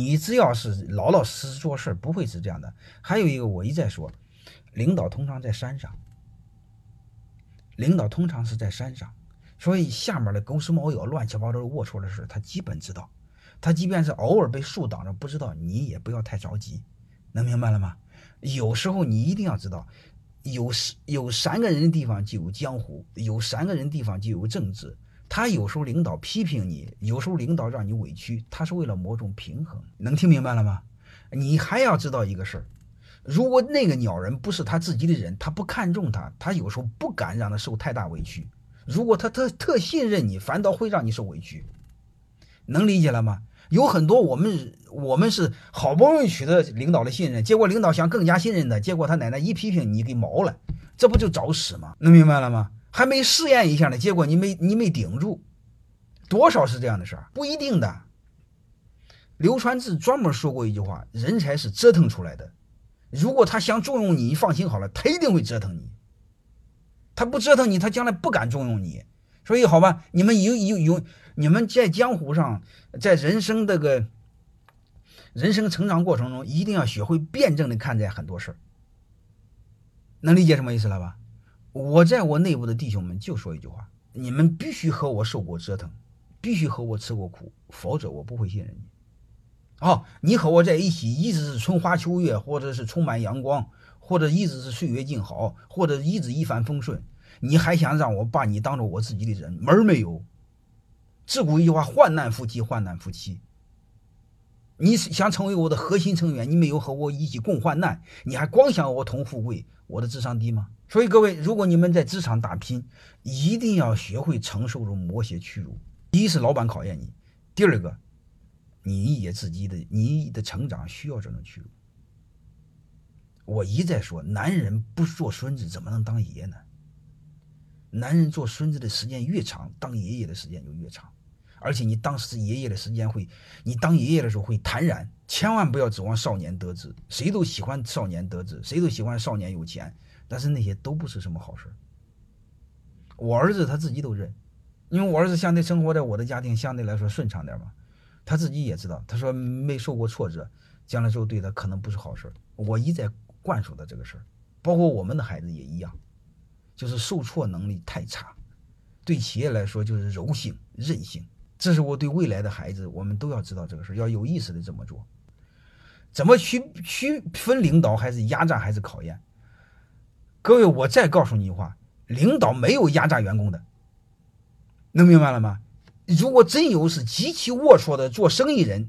你只要是老老实实做事，不会是这样的。还有一个，我一再说，领导通常在山上，领导通常是在山上，所以下面的狗屎猫咬、乱七八糟龌龊的事，他基本知道。他即便是偶尔被树挡着不知道，你也不要太着急，能明白了吗？有时候你一定要知道，有有三个人的地方就有江湖，有三个人地方就有政治。他有时候领导批评你，有时候领导让你委屈，他是为了某种平衡。能听明白了吗？你还要知道一个事儿，如果那个鸟人不是他自己的人，他不看重他，他有时候不敢让他受太大委屈。如果他特特信任你，反倒会让你受委屈。能理解了吗？有很多我们我们是好不容易取得领导的信任，结果领导想更加信任的，结果他奶奶一批评你给毛了，这不就找死吗？能明白了吗？还没试验一下呢，结果你没你没顶住，多少是这样的事儿，不一定的。刘传志专门说过一句话：人才是折腾出来的。如果他想重用你，你放心好了，他一定会折腾你。他不折腾你，他将来不敢重用你。所以好吧，你们有有有，你们在江湖上，在人生这个人生成长过程中，一定要学会辩证的看待很多事儿。能理解什么意思了吧？我在我内部的弟兄们就说一句话：你们必须和我受过折腾，必须和我吃过苦，否则我不会信任你。哦，你和我在一起一直是春花秋月，或者是充满阳光，或者一直是岁月静好，或者一直一帆风顺，你还想让我把你当做我自己的人？门儿没有。自古一句话：患难夫妻患难夫妻。你想成为我的核心成员，你没有和我一起共患难，你还光想我同富贵，我的智商低吗？所以各位，如果你们在职场打拼，一定要学会承受住某些屈辱。第一是老板考验你，第二个，你也自己的你的成长需要这种屈辱。我一再说，男人不做孙子怎么能当爷呢？男人做孙子的时间越长，当爷爷的时间就越长。而且你当时爷爷的时间会，你当爷爷的时候会坦然，千万不要指望少年得志。谁都喜欢少年得志，谁都喜欢少年有钱，但是那些都不是什么好事。我儿子他自己都认，因为我儿子相对生活在我的家庭相对来说顺畅点嘛，他自己也知道，他说没受过挫折，将来之后对他可能不是好事。我一再灌输的这个事儿，包括我们的孩子也一样，就是受挫能力太差，对企业来说就是柔性韧性。这是我对未来的孩子，我们都要知道这个事，要有意识的这么做。怎么区区分领导还是压榨还是考验？各位，我再告诉你一句话：领导没有压榨员工的，能明白了吗？如果真有是极其龌龊的做生意人，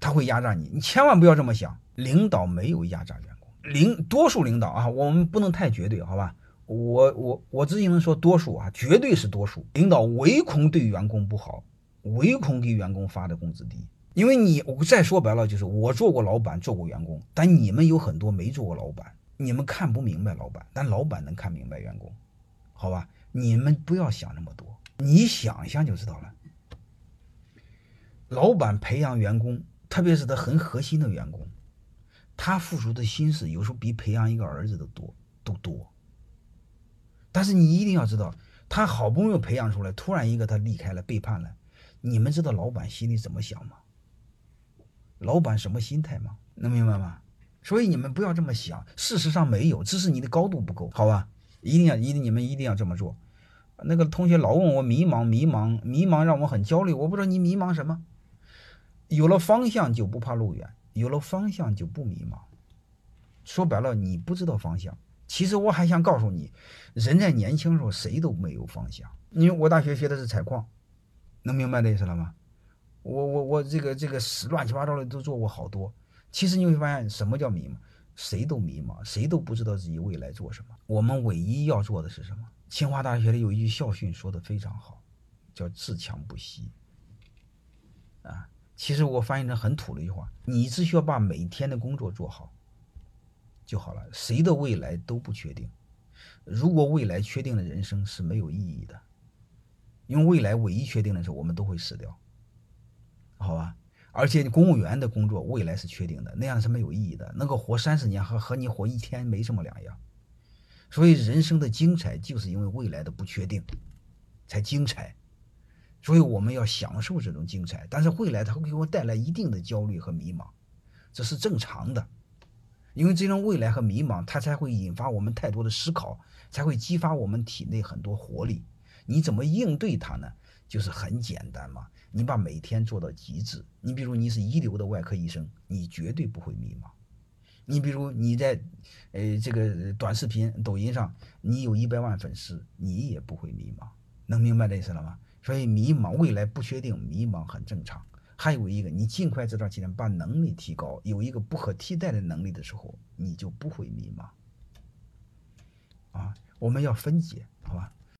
他会压榨你，你千万不要这么想。领导没有压榨员工，领多数领导啊，我们不能太绝对，好吧？我我我只能说多数啊，绝对是多数。领导唯恐对员工不好，唯恐给员工发的工资低。因为你我再说白了，就是我做过老板，做过员工，但你们有很多没做过老板，你们看不明白老板，但老板能看明白员工，好吧？你们不要想那么多，你想一想就知道了。老板培养员工，特别是他很核心的员工，他付出的心思有时候比培养一个儿子都多，都多。但是你一定要知道，他好不容易培养出来，突然一个他离开了，背叛了，你们知道老板心里怎么想吗？老板什么心态吗？能明白吗？所以你们不要这么想，事实上没有，只是你的高度不够，好吧？一定要，一定你们一定要这么做。那个同学老问我迷茫，迷茫，迷茫，让我很焦虑。我不知道你迷茫什么。有了方向就不怕路远，有了方向就不迷茫。说白了，你不知道方向。其实我还想告诉你，人在年轻时候谁都没有方向。因为我大学学的是采矿，能明白这意思了吗？我我我这个这个乱七八糟的都做过好多。其实你会发现，什么叫迷茫？谁都迷茫，谁都不知道自己未来做什么。我们唯一要做的是什么？清华大学里有一句校训说的非常好，叫“自强不息”。啊，其实我翻译成很土的一句话：你只需要把每天的工作做好。就好了。谁的未来都不确定，如果未来确定的人生是没有意义的，因为未来唯一确定的是我们都会死掉，好吧？而且公务员的工作未来是确定的，那样是没有意义的，能够活三十年和和你活一天没什么两样。所以人生的精彩就是因为未来的不确定才精彩。所以我们要享受这种精彩，但是未来它会给我带来一定的焦虑和迷茫，这是正常的，因为这种未来和迷茫，它才会引发我们太多的思考，才会激发我们体内很多活力。你怎么应对它呢？就是很简单嘛，你把每天做到极致。你比如你是一流的外科医生，你绝对不会迷茫。你比如你在，呃，这个短视频、抖音上，你有一百万粉丝，你也不会迷茫。能明白这意思了吗？所以迷茫，未来不确定，迷茫很正常。还有一个，你尽快这段时间把能力提高，有一个不可替代的能力的时候，你就不会迷茫。啊，我们要分解，好吧？